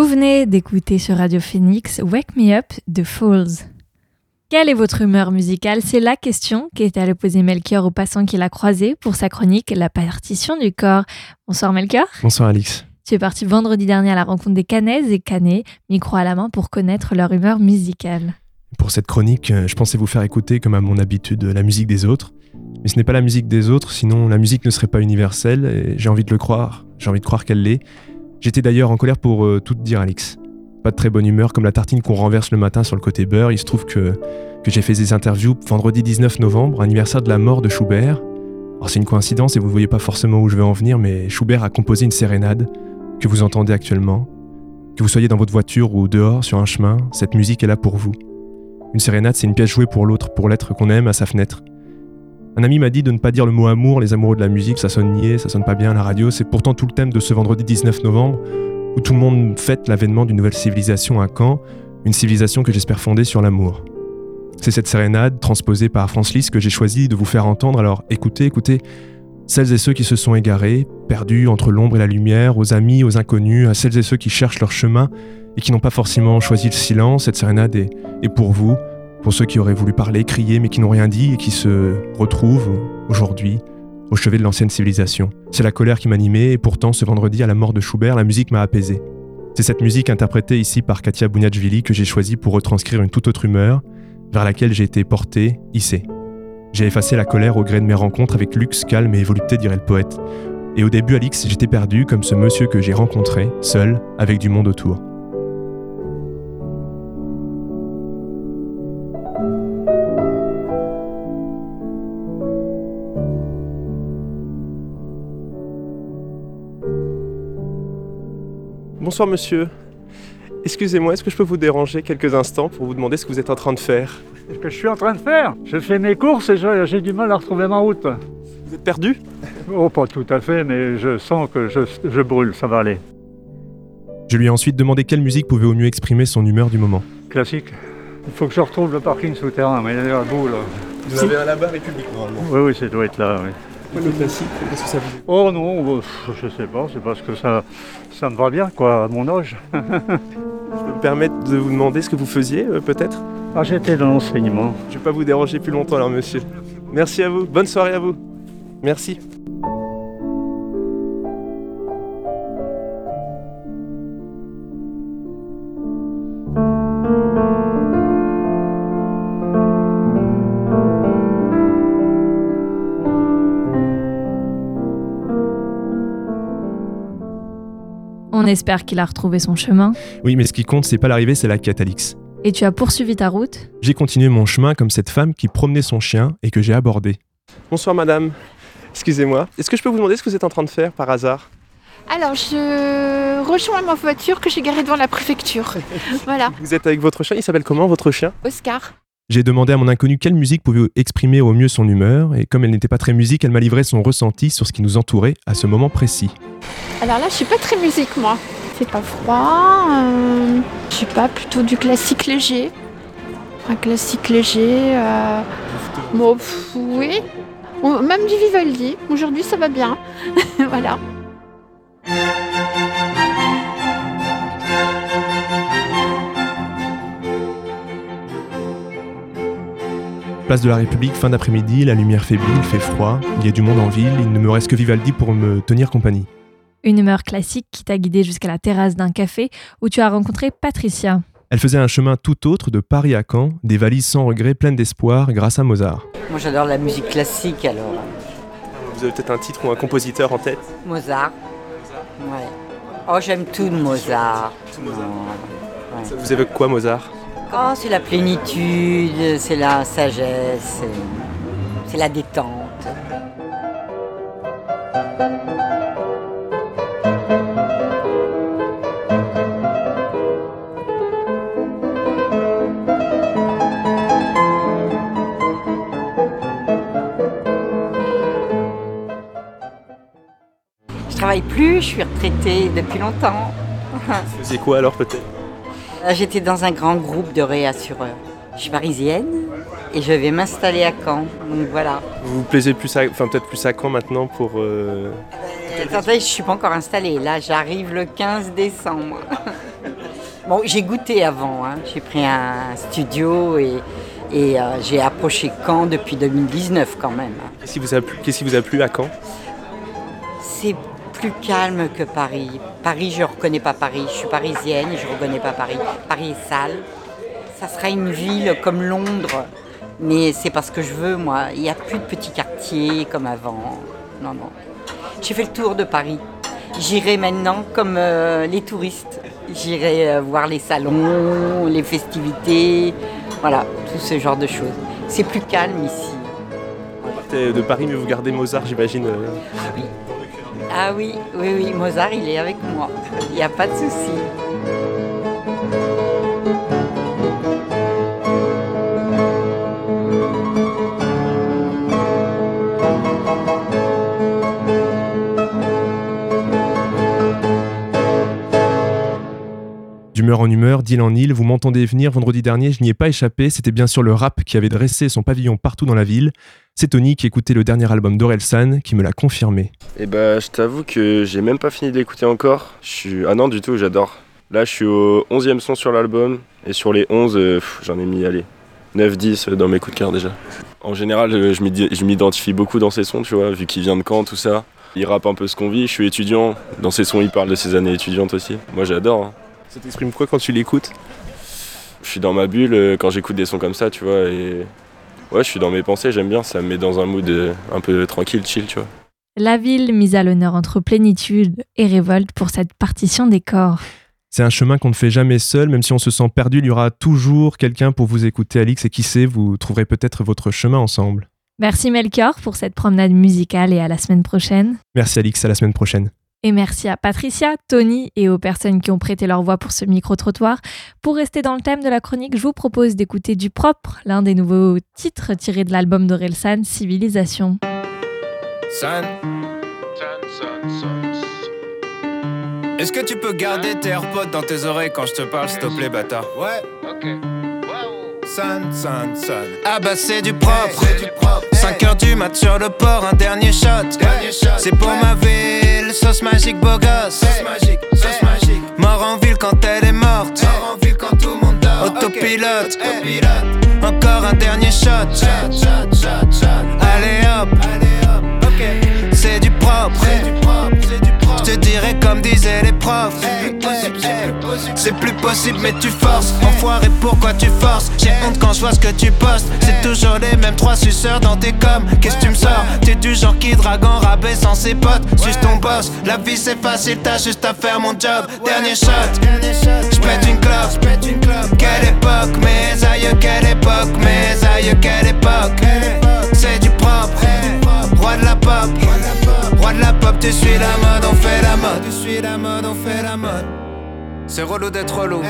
Venez d'écouter sur Radio Phoenix Wake Me Up de Falls. Quelle est votre humeur musicale? C'est la question qu'est allé poser Melchior au passant qu'il a croisé pour sa chronique La partition du corps. Bonsoir Melchior. Bonsoir Alix. Tu es parti vendredi dernier à la rencontre des Canaises et Canets, micro à la main pour connaître leur humeur musicale. Pour cette chronique, euh, je pensais vous faire écouter, comme à mon habitude, la musique des autres. Mais ce n'est pas la musique des autres, sinon la musique ne serait pas universelle, et j'ai envie de le croire. J'ai envie de croire qu'elle l'est. J'étais d'ailleurs en colère pour euh, tout te dire, Alix. Pas de très bonne humeur, comme la tartine qu'on renverse le matin sur le côté beurre. Il se trouve que, que j'ai fait des interviews vendredi 19 novembre, anniversaire de la mort de Schubert. Alors c'est une coïncidence et vous ne voyez pas forcément où je vais en venir, mais Schubert a composé une sérénade que vous entendez actuellement. Que vous soyez dans votre voiture ou dehors, sur un chemin, cette musique est là pour vous. Une sérénade, c'est une pièce jouée pour l'autre, pour l'être qu'on aime à sa fenêtre. Un ami m'a dit de ne pas dire le mot amour, les amoureux de la musique, ça sonne niais, ça sonne pas bien à la radio. C'est pourtant tout le thème de ce vendredi 19 novembre, où tout le monde fête l'avènement d'une nouvelle civilisation à Caen, une civilisation que j'espère fonder sur l'amour. C'est cette sérénade, transposée par France Liszt, que j'ai choisi de vous faire entendre, alors écoutez, écoutez, celles et ceux qui se sont égarés, perdus entre l'ombre et la lumière, aux amis, aux inconnus, à celles et ceux qui cherchent leur chemin et qui n'ont pas forcément choisi le silence, cette sérénade est pour vous, pour ceux qui auraient voulu parler, crier, mais qui n'ont rien dit et qui se retrouvent aujourd'hui au chevet de l'ancienne civilisation. C'est la colère qui m'animait et pourtant ce vendredi à la mort de Schubert, la musique m'a apaisé. C'est cette musique interprétée ici par Katia Bouniachvili que j'ai choisie pour retranscrire une toute autre humeur vers laquelle j'ai été porté, hissé. J'ai effacé la colère au gré de mes rencontres avec luxe, calme et volupté, dirait le poète. Et au début, Alix, j'étais perdu comme ce monsieur que j'ai rencontré, seul, avec du monde autour. Bonsoir monsieur. Excusez-moi, est-ce que je peux vous déranger quelques instants pour vous demander ce que vous êtes en train de faire? Ce que je suis en train de faire, je fais mes courses et j'ai du mal à retrouver ma route. Vous êtes perdu? Oh, pas tout à fait, mais je sens que je, je brûle, ça va aller. Je lui ai ensuite demandé quelle musique pouvait au mieux exprimer son humeur du moment. Classique. Il faut que je retrouve le parking souterrain, mais il est à bout là. Vous avez un là-bas, République, normalement. Oui, oui, ça doit être là, oui. Le classique, qu'est-ce que ça vous Oh non, euh, je sais pas, c'est parce que ça, ça me va bien, quoi, à mon âge. [LAUGHS] Je peux me permettre de vous demander ce que vous faisiez, euh, peut-être? Ah, j'étais dans l'enseignement. Je vais pas vous déranger plus longtemps alors, monsieur. Merci à vous. Bonne soirée à vous. Merci. Espère qu'il a retrouvé son chemin. Oui, mais ce qui compte, c'est pas l'arrivée, c'est la Alix. Et tu as poursuivi ta route J'ai continué mon chemin comme cette femme qui promenait son chien et que j'ai abordé. Bonsoir madame. Excusez-moi. Est-ce que je peux vous demander ce que vous êtes en train de faire par hasard? Alors, je rejoins ma voiture que j'ai garée devant la préfecture. [LAUGHS] voilà, Vous êtes avec votre chien, il s'appelle comment votre chien? Oscar. J'ai demandé à mon inconnu quelle musique pouvait exprimer au mieux son humeur, et comme elle n'était pas très musique, elle m'a livré son ressenti sur ce qui nous entourait à ce moment précis. Alors là, je suis pas très musique, moi. C'est pas froid. euh, je sais pas, plutôt du classique léger. Un classique léger. euh, oui. Ou Même du Vivaldi. Aujourd'hui, ça va bien. [LAUGHS] voilà. Place de la République, fin d'après-midi, la lumière faiblit, il fait froid, il y a du monde en ville, il ne me reste que Vivaldi pour me tenir compagnie. Une humeur classique qui t'a guidé jusqu'à la terrasse d'un café où tu as rencontré Patricia. Elle faisait un chemin tout autre de Paris à Caen, des valises sans regret pleines d'espoir grâce à Mozart. Moi j'adore la musique classique alors. Vous avez peut-être un titre ou un compositeur en tête? Mozart. Ouais. Oh j'aime tout de Mozart. Non. Ouais. Ça vous évoque quoi Mozart? Oh c'est la plénitude, c'est la sagesse, c'est- c'est la détente. Je travaille plus, je suis retraitée depuis longtemps. Faisiez quoi alors peut-être? J'étais dans un grand groupe de réassureurs. Je suis parisienne et je vais m'installer à Caen. Donc voilà. Vous vous plaisez plus à, enfin peut-être plus à Caen maintenant pour. euh, Attendez, je suis pas encore installée. Là, j'arrive le 15 décembre. [LAUGHS] Bon, j'ai goûté avant, hein. j'ai pris un studio et, et euh, j'ai approché Caen depuis 2019 quand même. Qu'est-ce qui vous a plu, qu'est-ce qui vous a plu à Caen? C'est plus calme que Paris. Paris, je ne reconnais pas Paris. Je suis parisienne et je ne reconnais pas Paris. Paris est sale. Ça sera une ville comme Londres, mais c'est pas ce que je veux, moi. Il n'y a plus de petits quartiers comme avant. Non, non. J'ai fait le tour de Paris. J'irai maintenant comme euh, les touristes. J'irai euh, voir les salons, les festivités, voilà, tout ce genre de choses. C'est plus calme ici. Vous partez de Paris, mais vous gardez Mozart, j'imagine. euh. Ah oui, oui, oui, Mozart, il est avec moi. Il n'y a pas de souci. D'humeur en humeur, d'île en île, vous m'entendez venir vendredi dernier, je n'y ai pas échappé, c'était bien sûr le rap qui avait dressé son pavillon partout dans la ville. C'est Tony qui écoutait le dernier album d'Orelsan qui me l'a confirmé. Et bah, je t'avoue que j'ai même pas fini de l'écouter encore. Je suis... Ah non, du tout, j'adore. Là, je suis au 11e son sur l'album, et sur les 11, euh, j'en ai mis, allez, 9-10 dans mes coups de cœur déjà. En général, euh, je m'identifie beaucoup dans ses sons, tu vois, vu qu'il vient de Caen, tout ça. Il rappe un peu ce qu'on vit, je suis étudiant. Dans ses sons, il parle de ses années étudiantes aussi. Moi, j'adore. hein. Ça t'exprime quoi quand tu l'écoutes? Je suis dans ma bulle euh, quand j'écoute des sons comme ça, tu vois, et... Ouais, je suis dans mes pensées, j'aime bien, ça me met dans un mood euh, un peu tranquille, chill, tu vois. La ville mise à l'honneur entre plénitude et révolte pour cette partition des corps. C'est un chemin qu'on ne fait jamais seul, même si on se sent perdu, il y aura toujours quelqu'un pour vous écouter, Alix, et qui sait, vous trouverez peut-être votre chemin ensemble. Merci Melchior pour cette promenade musicale et à la semaine prochaine. Merci Alix, à la semaine prochaine. Et merci à Patricia, Tony et aux personnes qui ont prêté leur voix pour ce micro-trottoir. Pour rester dans le thème de la chronique, je vous propose d'écouter Du Propre, l'un des nouveaux titres tirés de l'album d'Orelsan, Civilisation. Son. Est-ce que tu peux garder tes AirPods dans tes oreilles quand je te parle, s'il te plaît, bâtard? Ouais, ok. Son, son, son. Ah bah c'est du propre. 5 heures du mat sur le port, un dernier shot. C'est pour ma ville, sauce magique, beau gosse. Sauce magique, sauce magique. Mort en ville quand elle est morte. Mort en ville quand tout le monde dort. Autopilote. Encore un dernier shot. Allez hop. C'est du propre. Disaient les profs. C'est plus possible, mais tu forces. Enfoiré, pourquoi tu forces? J'ai honte quand je vois ce que tu postes. C'est toujours les mêmes trois suceurs dans tes coms. Qu'est-ce que tu me sors? T'es du genre qui drague en rabais sans ses potes. Suis ton boss. La vie c'est facile, t'as juste à faire mon job. Dernier shot. J'pète une clope. Quelle époque, mes aïeux, quelle époque, mes aïeux, quelle époque. C'est du propre. Roi de la pop. Roi de la pop, tu suis la mode, on fait la mode. Tu suis la mode, on fait la mode. C'est relou d'être relou.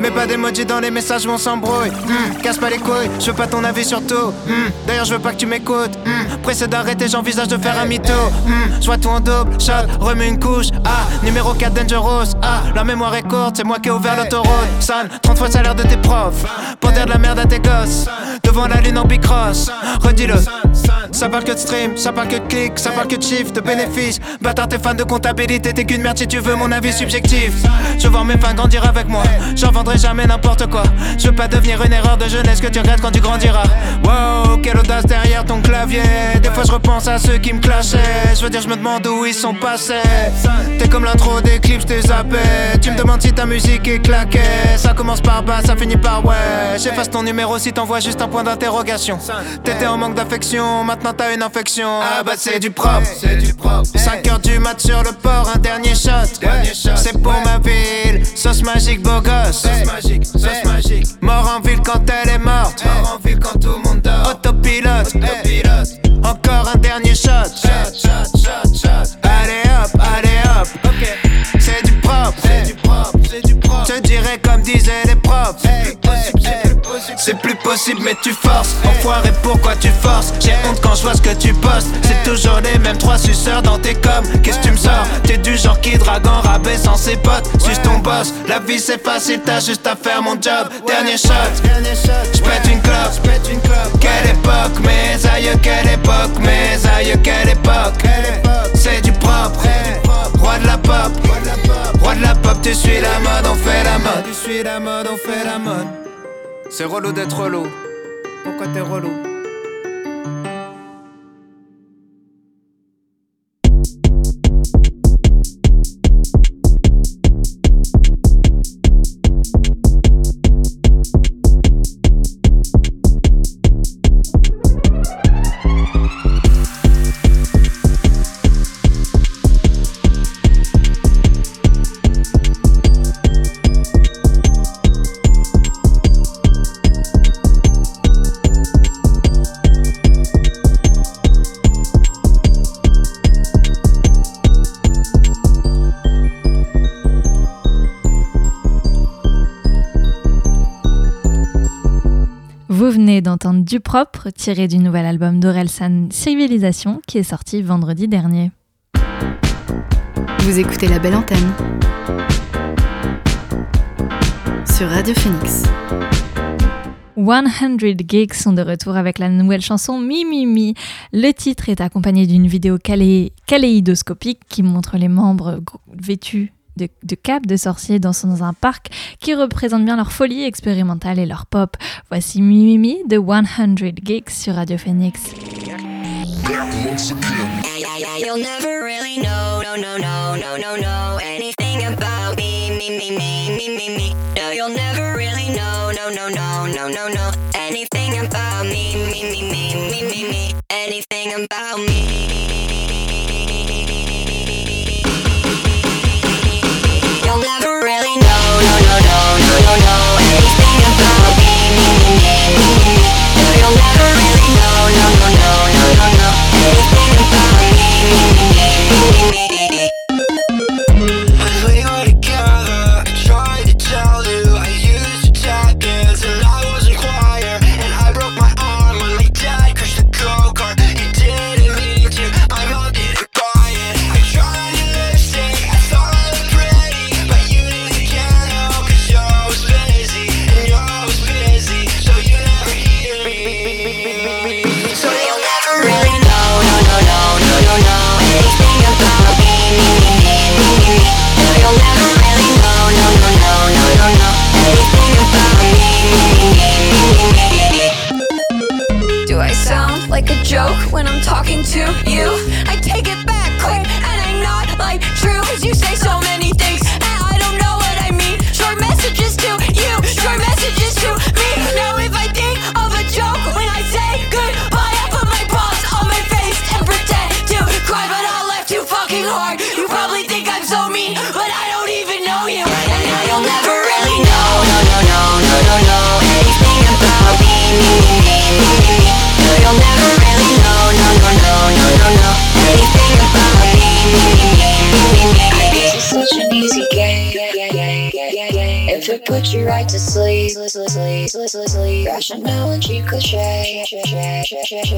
Mais pas d'emoji dans les messages, on s'embrouille. Hmm, casse pas les couilles, je veux pas ton avis sur tout. Hmm, D'ailleurs, je veux pas que tu m'écoutes. Hmm, pressé d'arrêter, j'envisage de faire un mytho. Hmm, je vois tout en double, shot, remue une couche. Ah, numéro 4 Dangerous. Ah, la mémoire est courte, c'est moi qui ai ouvert l'autoroute. San, 30 fois le salaire de tes profs. Pour dire de la merde à tes gosses. Devant la lune en bicross. Redis-le. Ça parle que de stream, ça parle que de clics, ça parle que de chiffres, de bénéfices. Bâtard, t'es fan de comptabilité, t'es qu'une merde si tu veux mon avis subjectif. Je voir mes fans grandir avec moi, j'en vendrai jamais n'importe quoi. Je veux pas devenir une erreur de jeunesse que tu regrettes quand tu grandiras. Wow, quelle audace derrière ton clavier. Des fois je repense à ceux qui me clashaient. Je veux dire, je me demande où ils sont passés. T'es comme l'intro des clips, je t'ai zappé. Tu me demandes si ta musique est claquée. Ça commence par bas, ça finit par ouais. J'efface ton numéro si t'envoies juste un point d'interrogation. T'étais en manque d'affection, maintenant t'as une infection. Ah bah c'est du propre, c'est du propre. 5 heures du mat sur le port, un dernier shot. C'est pour ma ville, sauce magique, beau gosse. Sauce magique, sauce magique. Mort en ville quand elle est morte. Mort en ville quand tout le monde dort. Autopilote, autopilote. Encore un dernier shot. Shot, shot, shot, shot. Allez hop, allez hop. Ok. C'est du propre, c'est du propre, c'est du propre. Je dirais comme disaient les profs. C'est plus possible, mais tu forces. Enfoiré, pourquoi tu forces? J'ai honte quand je vois ce que tu postes. C'est toujours les mêmes trois suceurs dans tes coms. Qu'est-ce que tu me sors? T'es du genre qui drague en rabais sans ses potes. Suis ton boss. La vie c'est facile, t'as juste à faire mon job. Dernier shot. J'pète une clope. Quelle époque, mes aïeux, quelle époque, mes aïeux, quelle époque. C'est du propre. Roi de la pop. Roi de la pop, tu suis la mode, on fait la mode. suit la mode, on fait la mode. C'est relou d'être relou. Pourquoi t'es relou? Du Propre, tiré du nouvel album d'Orelsan Civilisation, qui est sorti vendredi dernier. Vous écoutez la belle antenne sur Radio Phoenix. 100 Gigs sont de retour avec la nouvelle chanson Mi Mi Mi. Le titre est accompagné d'une vidéo calé- kaléidoscopique qui montre les membres vêtus de, capes de sorciers dansant dans un parc qui représente bien leur folie expérimentale et leur pop. Voici Mi Mi Mi de 100 Gigs sur Radio Phoenix. Me, If put you right to sleep, sleep, sleep, sleep, sleep, sleep. Rationality cliche.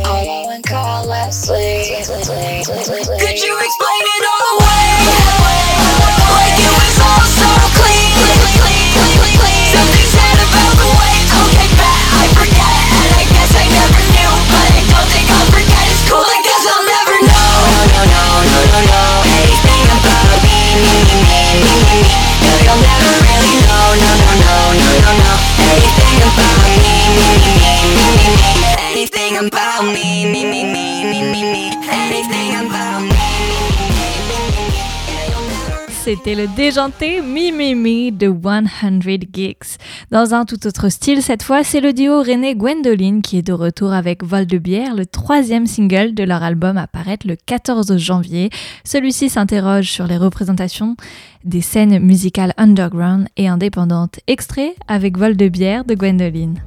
All and call Leslie. Could you explain it all away? Like it was all so clean. Something said about the waves. Okay, bet I forget, and I guess I never knew, but I don't think I'll forget. It's cool, I guess I'll never know. No, no, no, no, no, no, anything about me, me, me, me, me, me, me. No, you'll never really know. No, no, no, no, no, no, anything about me. Anything about me, C'était le déjanté Mi Mi Mi de 100 Gigs. Dans un tout autre style, cette fois, c'est le duo René Gwendoline qui est de retour avec Vol de bière, le troisième single de leur album à paraître le 14 janvier. Celui-ci s'interroge sur les représentations des scènes musicales underground et indépendantes. Extrait avec Vol de bière de Gwendoline.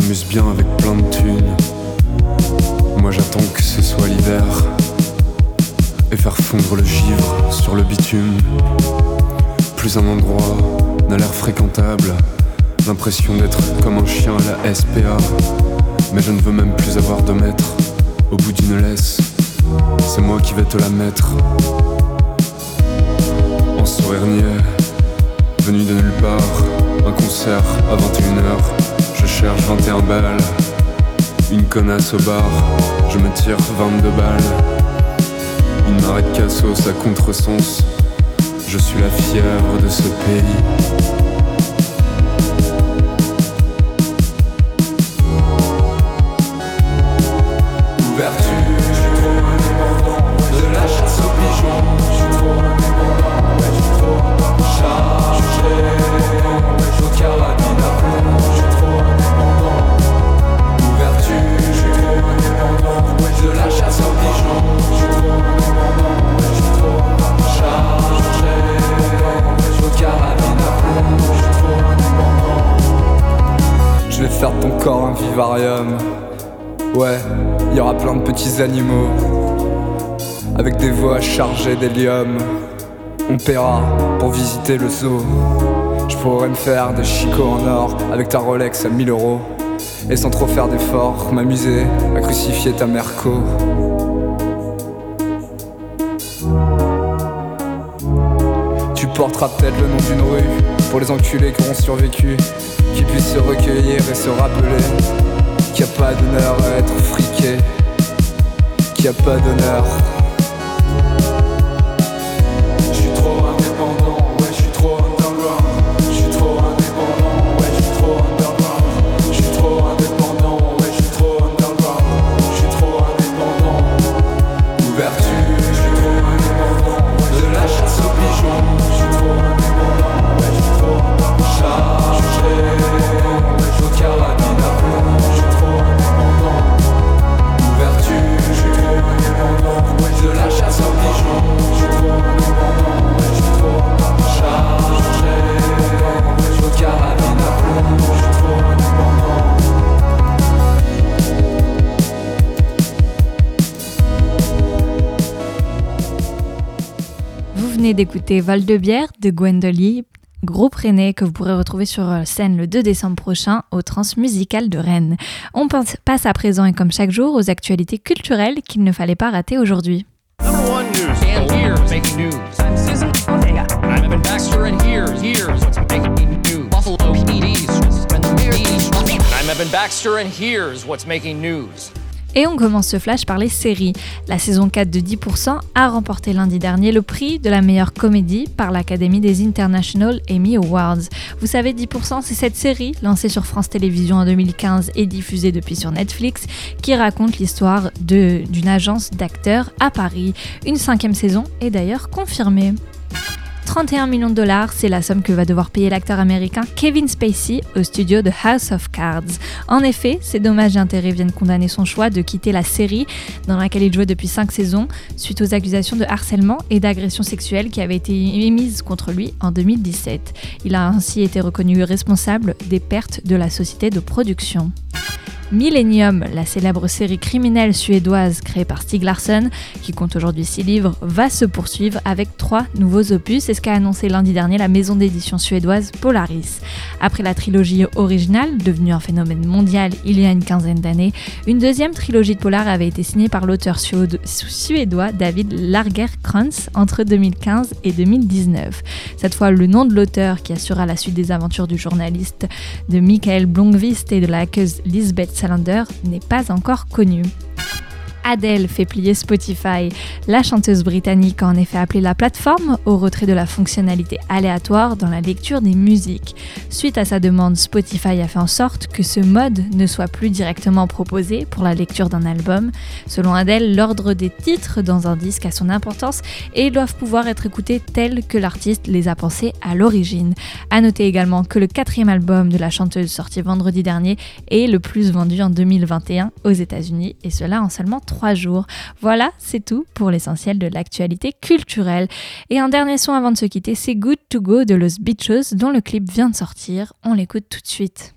S'amuse bien avec plein de thunes. Moi j'attends que ce soit l'hiver et faire fondre le givre sur le bitume. Plus un endroit n'a l'air fréquentable, l'impression d'être comme un chien à la SPA. Mais je ne veux même plus avoir de maître au bout d'une laisse. C'est moi qui vais te la mettre. En sourire niais, venu de nulle part. Un concert à 21h. Je cherche 21 balles. Une connasse au bar. Je me tire 22 balles. Une marée de cassos à contresens. Je suis la fièvre de ce pays. Faire de ton corps un vivarium. Ouais, y aura plein de petits animaux avec des voix chargées d'hélium. On paiera pour visiter le zoo. Je pourrais me faire des chicots en or avec ta Rolex à 1000 euros. Et sans trop faire d'efforts, m'amuser à crucifier ta Merco. Tu porteras peut-être le nom d'une rue pour les enculés qui auront survécu, qui puissent se recueillir et se rappeler qu'il n'y a pas d'honneur à être friqué, qu'il n'y a pas d'honneur. D'écouter Val de Bière de Gwendolyn, groupe rennais que vous pourrez retrouver sur euh, scène le 2 décembre prochain au Transmusical de Rennes. On pense- passe à présent et comme chaque jour aux actualités culturelles qu'il ne fallait pas rater aujourd'hui. Number one news. And here's making news. I'm Susan Ortega. I'm Evan Baxter, and here's here's what's making news. Et on commence ce flash par les séries. La saison 4 de 10% a remporté lundi dernier le prix de la meilleure comédie par l'Académie des International Emmy Awards. Vous savez, 10% c'est cette série lancée sur France Télévisions en 2015 et diffusée depuis sur Netflix qui raconte l'histoire d'une agence d'acteurs à Paris. Une cinquième saison est d'ailleurs confirmée. 31 millions de dollars, c'est la somme que va devoir payer l'acteur américain Kevin Spacey au studio de House of Cards. En effet, ces dommages et intérêts viennent condamner son choix de quitter la série dans laquelle il jouait depuis 5 saisons suite aux accusations de harcèlement et d'agression sexuelle qui avaient été émises contre lui en 2017. Il a ainsi été reconnu responsable des pertes de la société de production. Millennium, la célèbre série criminelle suédoise créée par Stieg Larsson, qui compte aujourd'hui 6 livres, va se poursuivre avec trois nouveaux opus. C'est ce qu'a annoncé lundi dernier la maison d'édition suédoise Polaris. Après la trilogie originale, devenue un phénomène mondial il y a une quinzaine d'années, une deuxième trilogie de polar avait été signée par l'auteur suédo- suédois David Lagerkrantz entre 2015 et 2019. Cette fois, le nom de l'auteur qui assurera la suite des aventures du journaliste de Michael Blomqvist et de la hackeuse Lisbeth Salander n'est pas encore connu. Adele fait plier Spotify. La chanteuse britannique a en effet appelé la plateforme au retrait de la fonctionnalité aléatoire dans la lecture des musiques. Suite à sa demande, Spotify a fait en sorte que ce mode ne soit plus directement proposé pour la lecture d'un album. Selon Adele, l'ordre des titres dans un disque a son importance et doivent pouvoir être écoutés tels que l'artiste les a pensés à l'origine. À noter également que le quatrième album de la chanteuse sorti vendredi dernier est le plus vendu en 2021 aux États-Unis et cela en seulement trois jours. Voilà, c'est tout pour l'essentiel de l'actualité culturelle. Et un dernier son avant de se quitter, c'est Good to Go de Los Beachos dont le clip vient de sortir. On l'écoute tout de suite.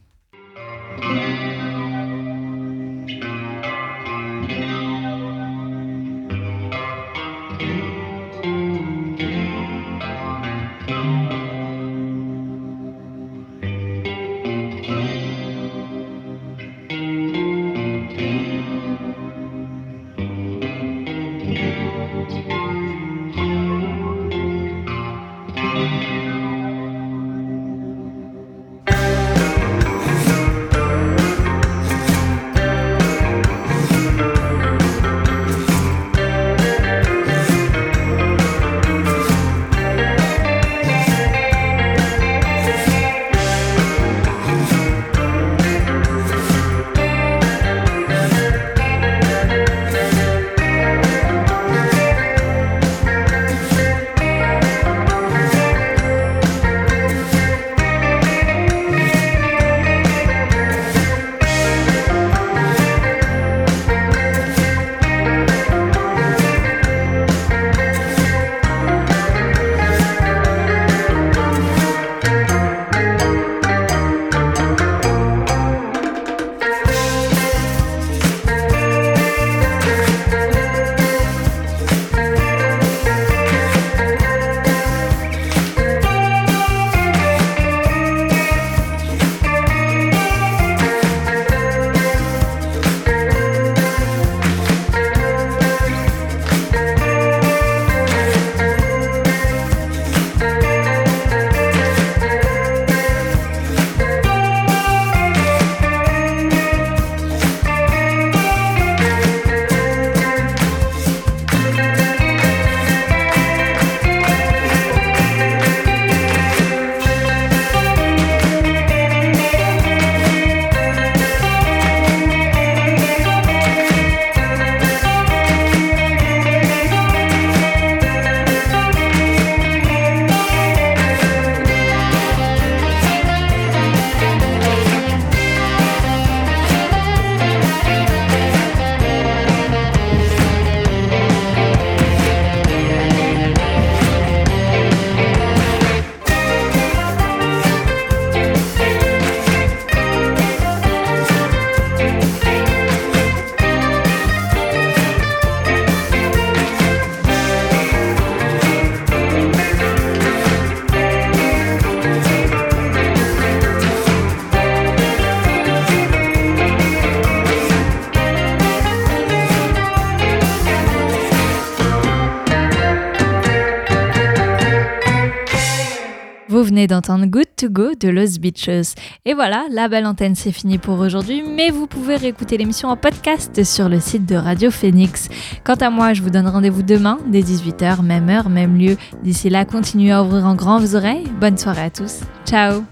D'entendre Good to Go de Los Beaches. Et voilà, la belle antenne c'est fini pour aujourd'hui, mais vous pouvez réécouter l'émission en podcast sur le site de Radio Phoenix. Quant à moi, je vous donne rendez-vous demain dès 18h, même heure, même lieu. D'ici là, continuez à ouvrir en grand oreilles. Bonne soirée à tous. Ciao